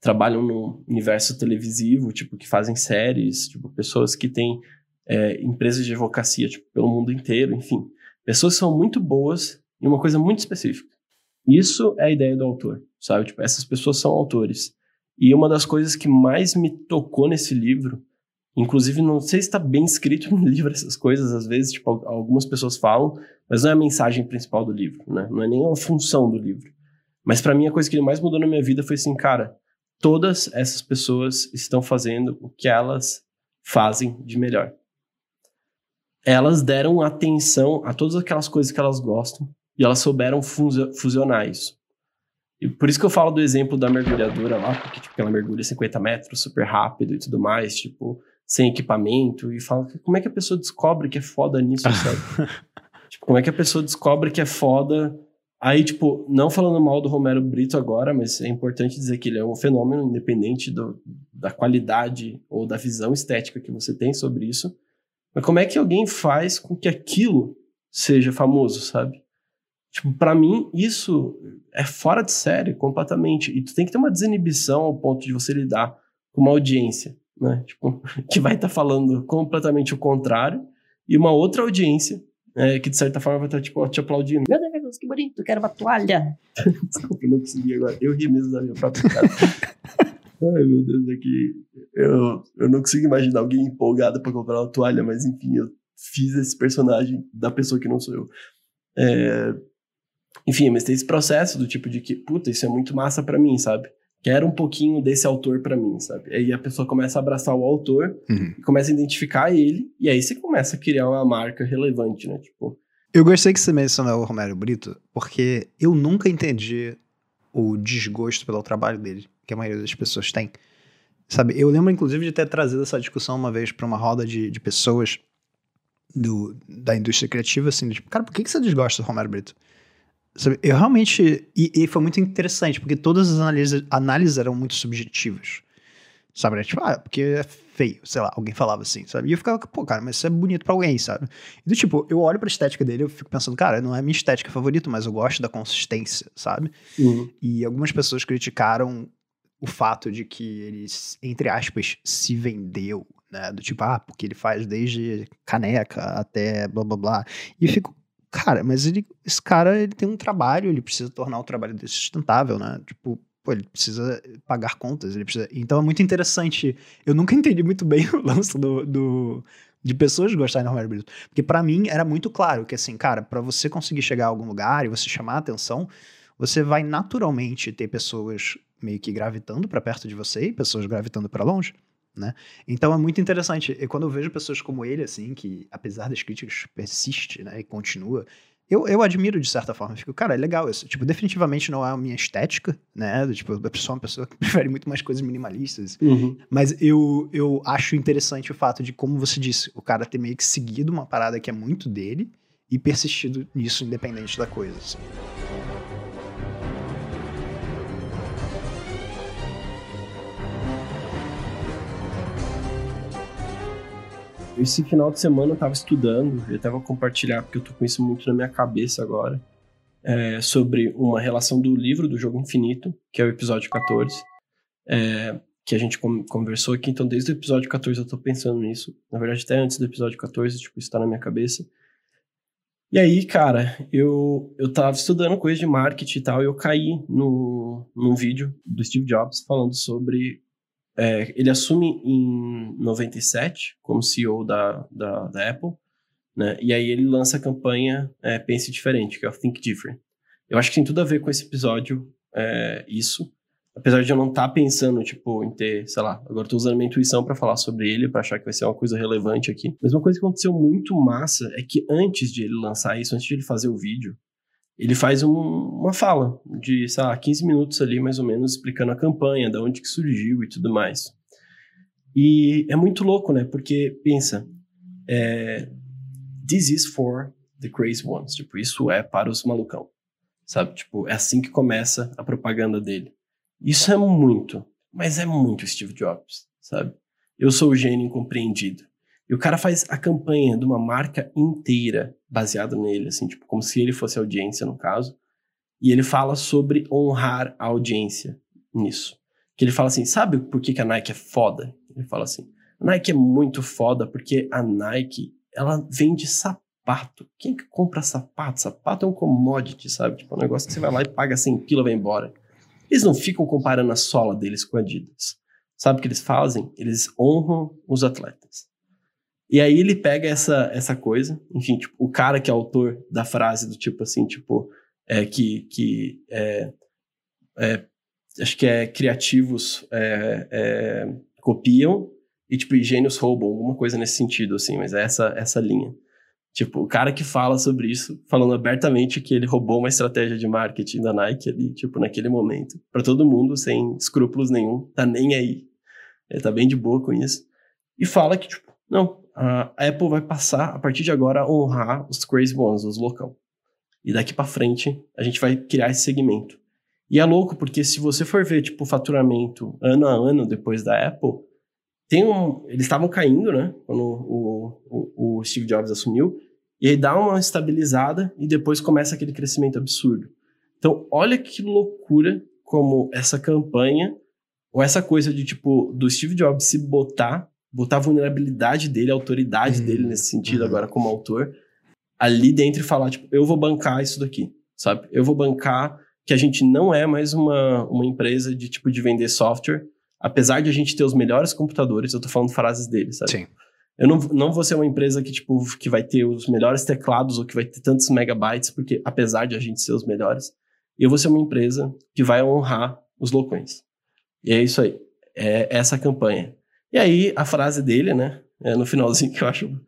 trabalham no universo televisivo, tipo, que fazem séries, tipo, pessoas que têm é, empresas de advocacia, tipo, pelo mundo inteiro, enfim. Pessoas que são muito boas em uma coisa muito específica. Isso é a ideia do autor, sabe? Tipo, essas pessoas são autores. E uma das coisas que mais me tocou nesse livro, inclusive não sei se está bem escrito no livro essas coisas, às vezes, tipo, algumas pessoas falam, mas não é a mensagem principal do livro, né? Não é nem a função do livro. Mas para mim a coisa que mais mudou na minha vida foi assim, cara, todas essas pessoas estão fazendo o que elas fazem de melhor. Elas deram atenção a todas aquelas coisas que elas gostam e elas souberam fusionar isso. E por isso que eu falo do exemplo da mergulhadora lá, porque tipo, ela mergulha 50 metros super rápido e tudo mais, tipo, sem equipamento, e fala como é que a pessoa descobre que é foda nisso, sabe? tipo, como é que a pessoa descobre que é foda Aí, tipo, não falando mal do Romero Brito agora, mas é importante dizer que ele é um fenômeno independente do, da qualidade ou da visão estética que você tem sobre isso. Mas como é que alguém faz com que aquilo seja famoso, sabe? Tipo, pra mim, isso é fora de série, completamente. E tu tem que ter uma desinibição ao ponto de você lidar com uma audiência, né? Tipo, que vai estar tá falando completamente o contrário, e uma outra audiência é, que de certa forma vai estar, tipo, te aplaudindo. Meu Deus, que bonito, quero uma toalha. Desculpa, não consegui agora. Eu ri mesmo da minha própria cara. Ai, meu Deus, é que eu, eu não consigo imaginar alguém empolgado pra comprar uma toalha, mas enfim, eu fiz esse personagem da pessoa que não sou eu. É, enfim, mas tem esse processo do tipo de que, puta, isso é muito massa para mim, sabe? Quero um pouquinho desse autor para mim, sabe? Aí a pessoa começa a abraçar o autor, Uhum. começa a identificar ele, e aí você começa a criar uma marca relevante, né? Tipo, Eu gostei que você mencionou o Romero Brito, porque eu nunca entendi o desgosto pelo trabalho dele, que a maioria das pessoas tem. Sabe, eu lembro inclusive de ter trazido essa discussão uma vez para uma roda de, de pessoas do, da indústria criativa, assim, tipo, cara, por que, que você desgosta do Romero Brito? Sabe, eu realmente. E, e foi muito interessante, porque todas as análises, análises eram muito subjetivas. Sabe? Era tipo, ah, porque é feio, sei lá, alguém falava assim, sabe? E eu ficava, pô, cara, mas isso é bonito pra alguém, sabe? E do tipo, eu olho pra estética dele, eu fico pensando, cara, não é minha estética favorita, mas eu gosto da consistência, sabe? E algumas pessoas criticaram o fato de que ele, entre aspas, se vendeu, né? Do tipo, ah, porque ele faz desde caneca até blá blá blá. E eu fico, cara, mas ele, esse cara, ele tem um trabalho, ele precisa tornar o trabalho dele sustentável, né? Tipo, pô, ele precisa pagar contas, ele precisa. Então é muito interessante. Eu nunca entendi muito bem o lance do. do de pessoas gostarem do Romero Brito. Porque pra mim era muito claro que, assim, cara, pra você conseguir chegar a algum lugar e você chamar a atenção, você vai naturalmente ter pessoas meio que gravitando pra perto de você e pessoas gravitando pra longe, né? Então é muito interessante. E quando eu vejo pessoas como ele, assim, que apesar das críticas persiste, né, e continua, eu, eu admiro de certa forma. Eu fico, cara, é legal isso. Tipo, definitivamente não é a minha estética, né? Tipo, eu sou uma pessoa que prefere muito mais coisas minimalistas. Uhum. Mas eu, eu acho interessante o fato de, como você disse, o cara ter meio que seguido uma parada que é muito dele e persistido nisso independente da coisa. assim. Esse final de semana eu tava estudando, eu até vou compartilhar, porque eu tô com isso muito na minha cabeça agora, é, sobre uma relação do livro do Jogo Infinito, que é o episódio 14, é, que a gente con- conversou aqui, então desde o episódio 14 eu tô pensando nisso, na verdade até antes do episódio 14, tipo, isso tá na minha cabeça. E aí, cara, eu, eu tava estudando coisa de marketing e tal, e eu caí no, num vídeo do Steve Jobs falando sobre é, ele assume em 97 como CEO da, da, da Apple, né? E aí ele lança a campanha é, Pense Diferente, que é o Think Different. Eu acho que tem tudo a ver com esse episódio, é, isso. Apesar de eu não estar pensando, tipo, em ter, sei lá, agora tô usando minha intuição para falar sobre ele, para achar que vai ser uma coisa relevante aqui. Mas uma coisa que aconteceu muito massa é que antes de ele lançar isso, antes de ele fazer o vídeo, ele faz um- uma fala de, sei lá, 15 minutos ali, mais ou menos, explicando a campanha, da onde que surgiu e tudo mais. E é muito louco, né? Porque, pensa, é, this is for the crazy ones. Tipo, isso é para os malucão. Sabe? Tipo, é assim que começa a propaganda dele. Isso é muito, mas é muito Steve Jobs, sabe? Eu sou o gênio incompreendido. E o cara faz a campanha de uma marca inteira baseada nele, assim, tipo, como se ele fosse audiência, no caso. E ele fala sobre honrar a audiência nisso. Que ele fala assim, sabe por que, que a Nike é foda? Ele fala assim, a Nike é muito foda porque a Nike, ela vende sapato. Quem que compra sapato? Sapato é um commodity, sabe? Tipo, é um negócio que você vai lá e paga 100 pila e vai embora. Eles não ficam comparando a sola deles com a Adidas. Sabe o que eles fazem? Eles honram os atletas. E aí ele pega essa, essa coisa, enfim, tipo, o cara que é autor da frase do tipo assim, tipo, é, que, que é, é, acho que é criativos é, é, copiam e tipo, gênios roubam, alguma coisa nesse sentido, assim, mas é essa, essa linha. Tipo, o cara que fala sobre isso, falando abertamente que ele roubou uma estratégia de marketing da Nike ali, tipo, naquele momento, para todo mundo, sem escrúpulos nenhum, tá nem aí. Ele tá bem de boa com isso. E fala que, tipo, não, a Apple vai passar, a partir de agora, a honrar os crazy ones, os loucão. E daqui para frente, a gente vai criar esse segmento. E é louco, porque se você for ver, tipo, o faturamento ano a ano depois da Apple, tem um. Eles estavam caindo, né? Quando o, o, o Steve Jobs assumiu. E aí dá uma estabilizada e depois começa aquele crescimento absurdo. Então, olha que loucura como essa campanha, ou essa coisa de, tipo, do Steve Jobs se botar, botar a vulnerabilidade dele, a autoridade Uhum, dele nesse sentido uhum. agora como autor, ali dentro e falar, tipo, eu vou bancar isso daqui, sabe? Eu vou bancar que a gente não é mais uma, uma empresa de tipo de vender software, apesar de a gente ter os melhores computadores, eu tô falando frases dele, sabe? Sim. Eu não, não vou ser uma empresa que, tipo, que vai ter os melhores teclados ou que vai ter tantos megabytes, porque apesar de a gente ser os melhores, eu vou ser uma empresa que vai honrar os loucões. E é isso aí. É essa a campanha. E aí, a frase dele, né? É no finalzinho que eu acho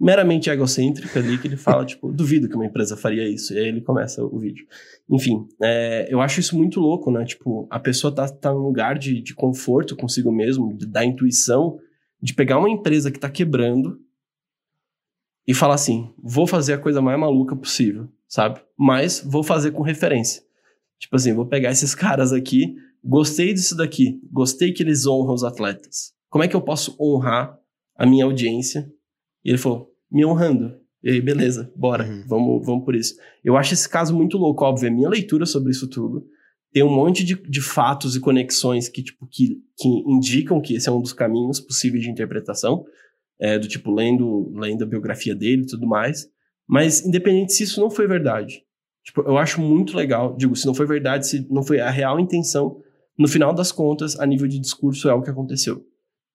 meramente egocêntrica ali, que ele fala, tipo, duvido que uma empresa faria isso. E aí ele começa o vídeo. Enfim, é, eu acho isso muito louco, né? Tipo, a pessoa tá, tá num lugar de, de conforto consigo mesmo, de, da intuição, de pegar uma empresa que tá quebrando e falar assim, vou fazer a coisa mais maluca possível, sabe? Mas vou fazer com referência. Tipo assim, vou pegar esses caras aqui, gostei disso daqui, gostei que eles honram os atletas. Como é que eu posso honrar a minha audiência? E ele falou, me honrando. E aí, beleza, bora, uhum. vamos, vamos por isso. Eu acho esse caso muito louco, óbvio, é minha leitura sobre isso tudo. Tem um monte de, de fatos e conexões que, tipo, que, que indicam que esse é um dos caminhos possíveis de interpretação, é, do tipo, lendo, lendo a biografia dele e tudo mais. Mas, independente se isso não foi verdade, tipo, eu acho muito legal, digo, se não foi verdade, se não foi a real intenção, no final das contas, a nível de discurso, é o que aconteceu.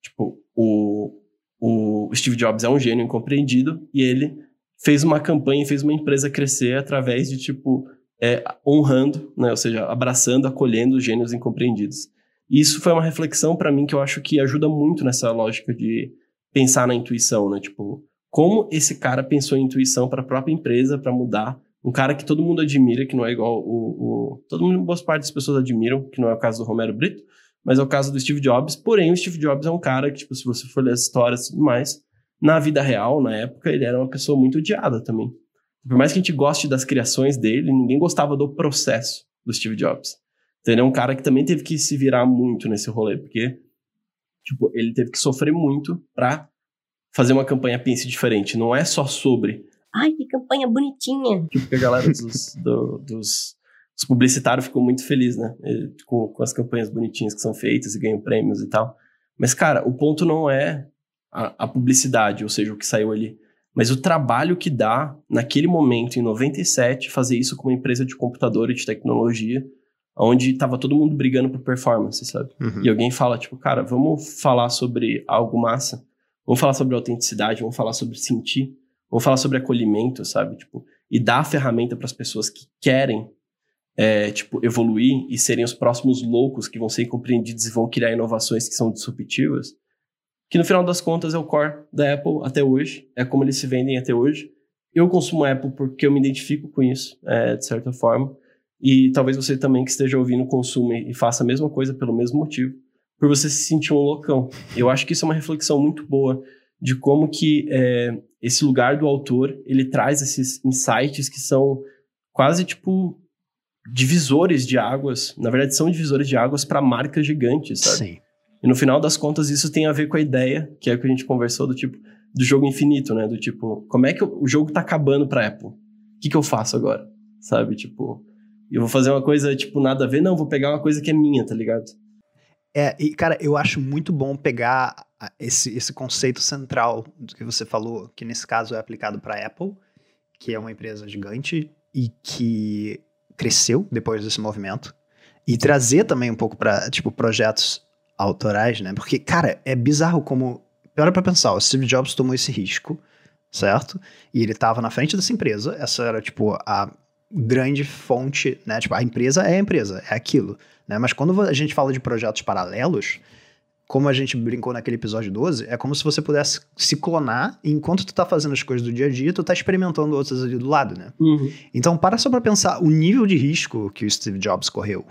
Tipo, o, o Steve Jobs é um gênio incompreendido e ele fez uma campanha, fez uma empresa crescer através de, tipo, é, honrando, né? ou seja, abraçando, acolhendo os gênios incompreendidos. E isso foi uma reflexão para mim que eu acho que ajuda muito nessa lógica de pensar na intuição, né? Tipo, como esse cara pensou em intuição para a própria empresa para mudar. Um cara que todo mundo admira, que não é igual o, o, Todo mundo, boa parte das pessoas admiram, que não é o caso do Romero Brito, mas é o caso do Steve Jobs. Porém, o Steve Jobs é um cara que, tipo, se você for ler as histórias e tudo mais, na vida real, na época, ele era uma pessoa muito odiada também. Por mais que a gente goste das criações dele, ninguém gostava do processo do Steve Jobs. Então, ele é um cara que também teve que se virar muito nesse rolê, porque tipo, ele teve que sofrer muito pra fazer uma campanha pense diferente. Não é só sobre. Ai, que campanha bonitinha! Tipo, a galera dos, do, dos, dos publicitários ficou muito feliz, né? Com, com as campanhas bonitinhas que são feitas e ganham prêmios e tal. Mas, cara, o ponto não é a, a publicidade, ou seja, o que saiu ali. Mas o trabalho que dá, naquele momento, em 97, fazer isso com uma empresa de computador e de tecnologia, onde tava todo mundo brigando por performance, sabe? Uhum. E alguém fala, tipo, cara, vamos falar sobre algo massa, vamos falar sobre autenticidade, vamos falar sobre sentir, vamos falar sobre acolhimento, sabe? Tipo, e dar a ferramenta para as pessoas que querem, é, tipo, evoluir e serem os próximos loucos que vão ser compreendidos e vão criar inovações que são disruptivas que no final das contas é o core da Apple até hoje, é como eles se vendem até hoje. Eu consumo Apple porque eu me identifico com isso, é, de certa forma, e talvez você também que esteja ouvindo consume e faça a mesma coisa pelo mesmo motivo, por você se sentir um loucão. Eu acho que isso é uma reflexão muito boa de como que é, esse lugar do autor, ele traz esses insights que são quase tipo divisores de águas, na verdade são divisores de águas para marcas gigantes, sabe? Sim. E no final das contas, isso tem a ver com a ideia, que é o que a gente conversou, do tipo, do jogo infinito, né? Do tipo, como é que o jogo tá acabando pra Apple? O que, que eu faço agora? Sabe? Tipo, eu vou fazer uma coisa, tipo, nada a ver? Não, vou pegar uma coisa que é minha, tá ligado? É, e cara, eu acho muito bom pegar esse, esse conceito central do que você falou, que nesse caso é aplicado para Apple, que é uma empresa gigante e que cresceu depois desse movimento, e trazer também um pouco para tipo projetos autorais, né? Porque, cara, é bizarro como. Pior pra pensar, o Steve Jobs tomou esse risco, certo? E ele tava na frente dessa empresa, essa era, tipo, a grande fonte, né? Tipo, a empresa é a empresa, é aquilo, né? Mas quando a gente fala de projetos paralelos, como a gente brincou naquele episódio 12, é como se você pudesse se clonar e enquanto tu tá fazendo as coisas do dia a dia, tu tá experimentando outras ali do lado, né? Uhum. Então, para só pra pensar o nível de risco que o Steve Jobs correu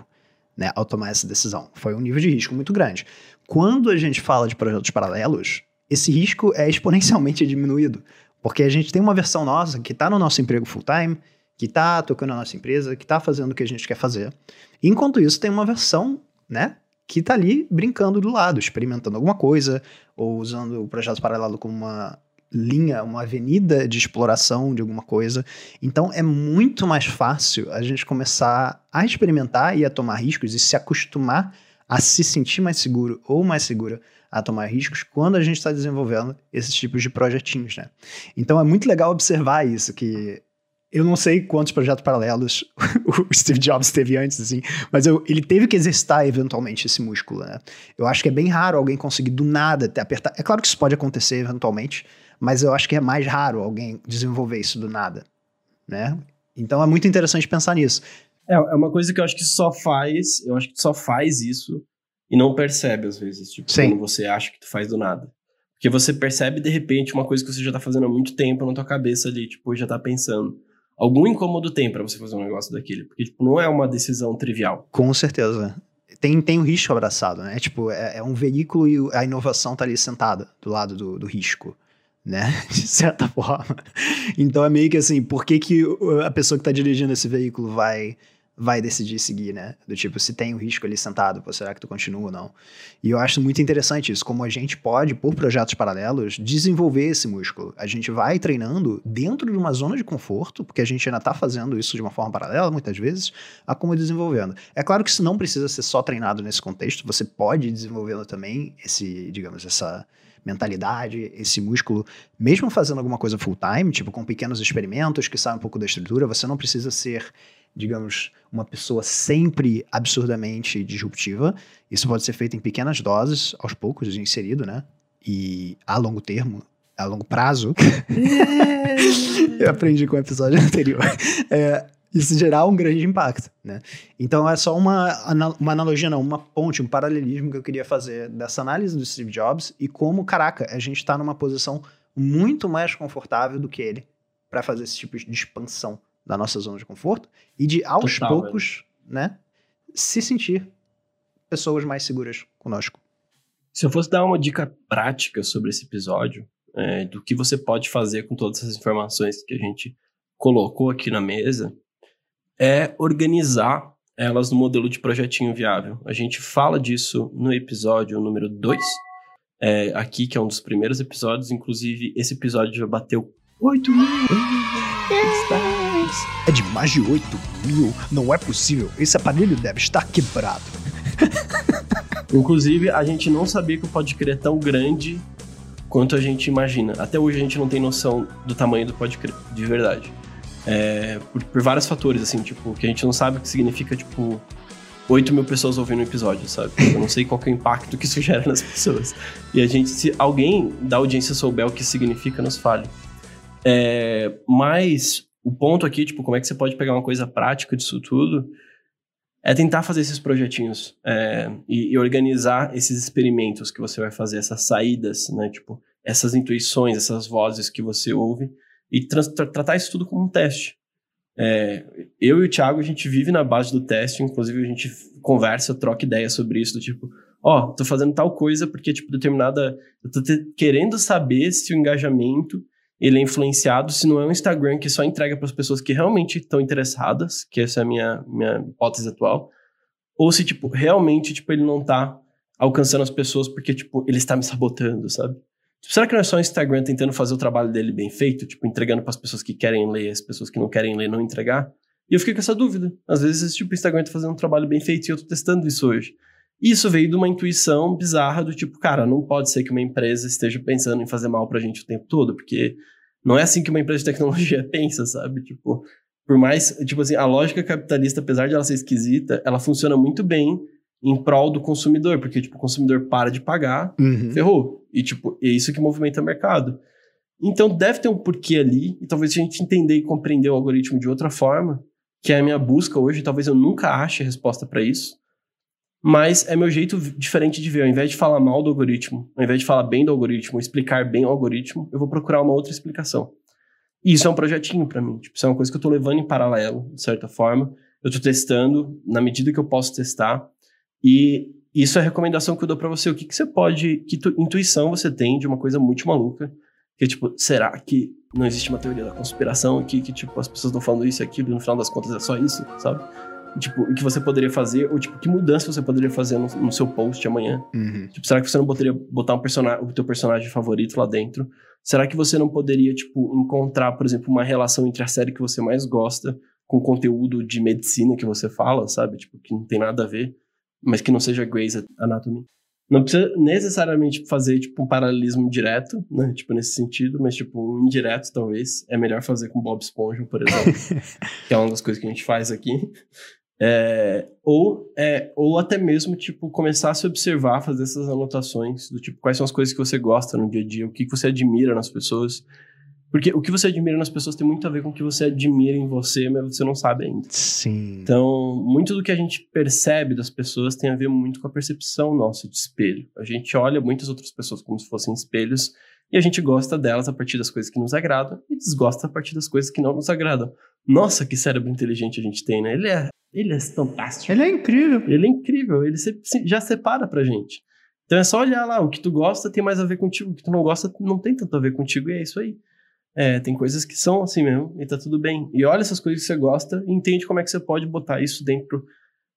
né, ao tomar essa decisão. Foi um nível de risco muito grande. Quando a gente fala de projetos paralelos, esse risco é exponencialmente diminuído, porque a gente tem uma versão nossa que está no nosso emprego full-time, que está tocando a nossa empresa, que está fazendo o que a gente quer fazer. Enquanto isso, tem uma versão, né, que está ali brincando do lado, experimentando alguma coisa, ou usando o projeto paralelo como uma linha, uma avenida de exploração de alguma coisa. Então é muito mais fácil a gente começar a experimentar e a tomar riscos e se acostumar a se sentir mais seguro ou mais segura a tomar riscos quando a gente está desenvolvendo esses tipos de projetinhos, né? Então é muito legal observar isso, que eu não sei quantos projetos paralelos o Steve Jobs teve antes, assim, mas eu, ele teve que exercitar eventualmente esse músculo, né? Eu acho que é bem raro alguém conseguir do nada até apertar. É claro que isso pode acontecer eventualmente, mas eu acho que é mais raro alguém desenvolver isso do nada, né? Então é muito interessante pensar nisso. É, é uma coisa que eu acho que só faz, eu acho que só faz isso e não percebe às vezes, tipo, Sim. quando você acha que tu faz do nada. Porque você percebe de repente uma coisa que você já tá fazendo há muito tempo na tua cabeça ali, tipo, já tá pensando algum incômodo tem para você fazer um negócio daquele. Porque, tipo, não é uma decisão trivial. Com certeza. Tem, tem o risco abraçado, né? Tipo, é, é um veículo e a inovação tá ali sentada do lado do, do risco, né? De certa forma. Então é meio que assim, por que, que a pessoa que tá dirigindo esse veículo vai vai decidir seguir, né? Do tipo, se tem o risco ali sentado, pô, será que tu continua ou não? E eu acho muito interessante isso, como a gente pode, por projetos paralelos, desenvolver esse músculo. A gente vai treinando dentro de uma zona de conforto, porque a gente ainda tá fazendo isso de uma forma paralela, muitas vezes, a como desenvolvendo. É claro que isso não precisa ser só treinado nesse contexto, você pode desenvolvendo também esse, digamos, essa mentalidade, esse músculo, mesmo fazendo alguma coisa full time, tipo com pequenos experimentos que saem um pouco da estrutura, você não precisa ser digamos, uma pessoa sempre absurdamente disruptiva. Isso pode ser feito em pequenas doses, aos poucos, inserido, né? E a longo termo, a longo prazo. Eu aprendi com o episódio anterior. É, isso gerar um grande impacto, né? Então é só uma, uma analogia, não, uma ponte, um paralelismo que eu queria fazer dessa análise do Steve Jobs e como, caraca, a gente está numa posição muito mais confortável do que ele para fazer esse tipo de expansão da nossa zona de conforto e de aos Total, poucos, velho. né, se sentir pessoas mais seguras conosco. Se eu fosse dar uma dica prática sobre esse episódio, é, do que você pode fazer com todas essas informações que a gente colocou aqui na mesa, é organizar elas no modelo de projetinho viável. A gente fala disso no episódio número 2, é, aqui, que é um dos primeiros episódios. Inclusive, esse episódio já bateu 8 mil. É de mais de 8 mil. Não é possível. Esse aparelho deve estar quebrado. Inclusive, a gente não sabia que o Podcrer é tão grande quanto a gente imagina. Até hoje a gente não tem noção do tamanho do Podcrer, de verdade. É, por, por, vários fatores, assim, tipo, que a gente não sabe o que significa, tipo, 8 mil pessoas ouvindo o episódio, sabe? Eu não sei qual é o impacto que isso gera nas pessoas. E a gente, se alguém da audiência souber o que significa, nos fale. É, mas o ponto aqui, tipo, como é que você pode pegar uma coisa prática disso tudo, é tentar fazer esses projetinhos é, e, e, organizar esses experimentos que você vai fazer, essas saídas, né? Tipo, essas intuições, essas vozes que você ouve e tra tratar isso tudo como um teste. É, eu e o Thiago, a gente vive na base do teste, inclusive a gente conversa, troca ideia sobre isso, do tipo, ó, oh, tô fazendo tal coisa porque, tipo, determinada... Eu tô querendo saber se o engajamento ele é influenciado se não é um Instagram que só entrega para as pessoas que realmente estão interessadas, que essa é a minha, minha hipótese atual, ou se, tipo, realmente, tipo, ele não tá alcançando as pessoas porque, tipo, ele está me sabotando, sabe? Tipo, será que não é só o Instagram tentando fazer o trabalho dele bem feito, tipo, entregando para as pessoas que querem ler, as pessoas que não querem ler não entregar? E eu fiquei com essa dúvida. Às vezes, tipo, o Instagram tá fazendo um trabalho bem feito e eu tô testando isso hoje. E isso veio de uma intuição bizarra do tipo, cara, não pode ser que uma empresa esteja pensando em fazer mal pra gente o tempo todo, porque não é assim que uma empresa de tecnologia pensa, sabe? Tipo, por mais, tipo assim, a lógica capitalista, apesar de ela ser esquisita, ela funciona muito bem em prol do consumidor, porque, tipo, o consumidor para de pagar, uhum. ferrou. E, tipo, é isso que movimenta o mercado. Então, deve ter um porquê ali, e talvez a gente entender e compreender o algoritmo de outra forma, que é a minha busca hoje, talvez eu nunca ache a resposta para isso, mas é meu jeito diferente de ver. Ao invés de falar mal do algoritmo, ao invés de falar bem do algoritmo, explicar bem o algoritmo, eu vou procurar uma outra explicação. E isso é um projetinho para mim. Tipo, isso é uma coisa que eu estou levando em paralelo, de certa forma. Eu estou testando na medida que eu posso testar. E isso é a recomendação que eu dou para você. O que, que você pode, que tu, intuição você tem de uma coisa muito maluca? Que tipo, será que não existe uma teoria da conspiração aqui que tipo as pessoas estão falando isso e aquilo e no final das contas é só isso, sabe? Tipo, o que você poderia fazer, ou tipo, que mudança você poderia fazer no, no seu post amanhã? Uhum. Tipo, será que você não poderia botar um personagem, o teu personagem favorito lá dentro? Será que você não poderia, tipo, encontrar, por exemplo, uma relação entre a série que você mais gosta com o conteúdo de medicina que você fala, sabe? Tipo, que não tem nada a ver. mas que não seja Grey's Anatomy. Não precisa necessariamente fazer, tipo, um paralelismo direto, né? Tipo, nesse sentido, mas, tipo, um indireto, talvez. É melhor fazer com Bob Esponja, por exemplo. que é uma das coisas que a gente faz aqui. É, ou, é, ou até mesmo, tipo, começar a se observar, fazer essas anotações do tipo, quais são as coisas que você gosta no dia a dia, o que, que você admira nas pessoas. Porque o que você admira nas pessoas tem muito a ver com o que você admira em você, mas você não sabe ainda. Sim. Então, muito do que a gente percebe das pessoas tem a ver muito com a percepção nossa de espelho. A gente olha muitas outras pessoas como se fossem espelhos e a gente gosta delas a partir das coisas que nos agradam e desgosta a partir das coisas que não nos agradam. Nossa, que cérebro inteligente a gente tem, né? Ele é, ele é fantástico. Ele é incrível. Ele é incrível, ele se, já separa pra gente. Então é só olhar lá, o que tu gosta tem mais a ver contigo, o que tu não gosta não tem tanto a ver contigo, e é isso aí. É, tem coisas que são assim mesmo, e tá tudo bem. E olha essas coisas que você gosta e entende como é que você pode botar isso dentro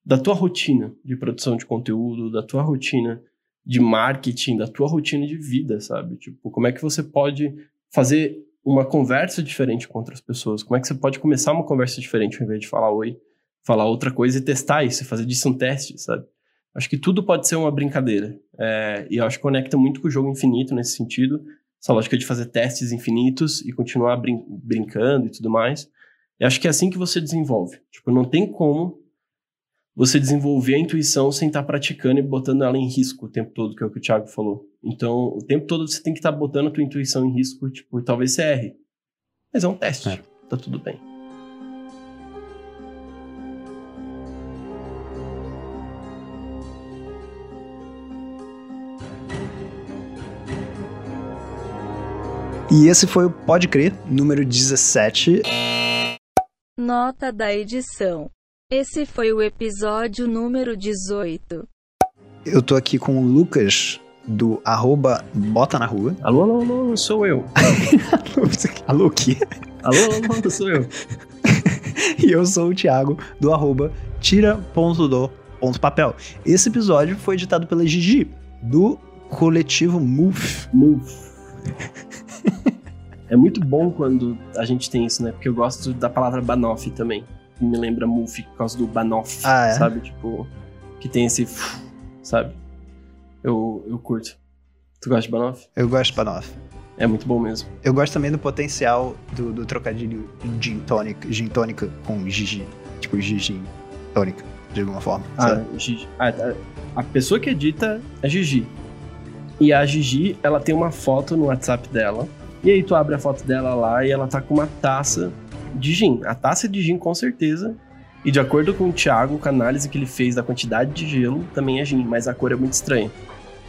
da tua rotina de produção de conteúdo, da tua rotina de marketing, da tua rotina de vida, sabe? Tipo, como é que você pode fazer uma conversa diferente com outras pessoas? Como é que você pode começar uma conversa diferente ao invés de falar oi, falar outra coisa e testar isso, fazer disso um teste, sabe? Acho que tudo pode ser uma brincadeira. É, e eu acho que conecta muito com o jogo infinito nesse sentido essa lógica de fazer testes infinitos e continuar brin brincando e tudo mais. Eu acho que é assim que você desenvolve. Tipo, não tem como você desenvolver a intuição sem estar tá praticando e botando ela em risco o tempo todo, que é o que o Thiago falou. Então, o tempo todo você tem que estar tá botando a tua intuição em risco, tipo, e talvez você erre. Mas é um teste, é. tá tudo bem. E esse foi o Pode Crer, número 17. Nota da edição. Esse foi o episódio número 18. Eu tô aqui com o Lucas, do arroba Bota na Rua. Alô, alô, alô, sou eu. alô, o quê? Alô, alô, alô, sou eu. e eu sou o Thiago, do arroba tira.do.papel. Esse episódio foi editado pela Gigi, do coletivo Move. Move. É muito bom quando a gente tem isso, né? Porque eu gosto da palavra banoff também. Que me lembra Muff por causa do banoff, ah, é? sabe? Tipo, que tem esse. Sabe? Eu, eu curto. Tu gosta de banoff? Eu gosto de banoff. É muito bom mesmo. Eu gosto também do potencial do, do trocadilho gin tônica, gin tônica com Gigi. Tipo, Gigi tônica, de alguma forma. Ah, Gigi. Ah, tá. a pessoa que edita é Gigi. E a Gigi, ela tem uma foto no WhatsApp dela. E aí tu abre a foto dela lá e ela tá com uma taça de gin. A taça de gin, com certeza. E de acordo com o Thiago, com a análise que ele fez da quantidade de gelo, também é gin, mas a cor é muito estranha.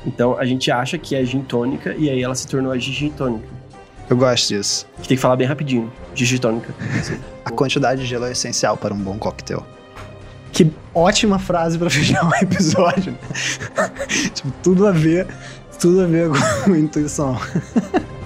Então a gente acha que é gin tônica e aí ela se tornou a gin tônica. Eu gosto disso. Que tem que falar bem rapidinho. Gin tônica. a quantidade de gelo é essencial para um bom coquetel. Que ótima frase para fechar um episódio. tipo, tudo a ver tudo a ver com intuição.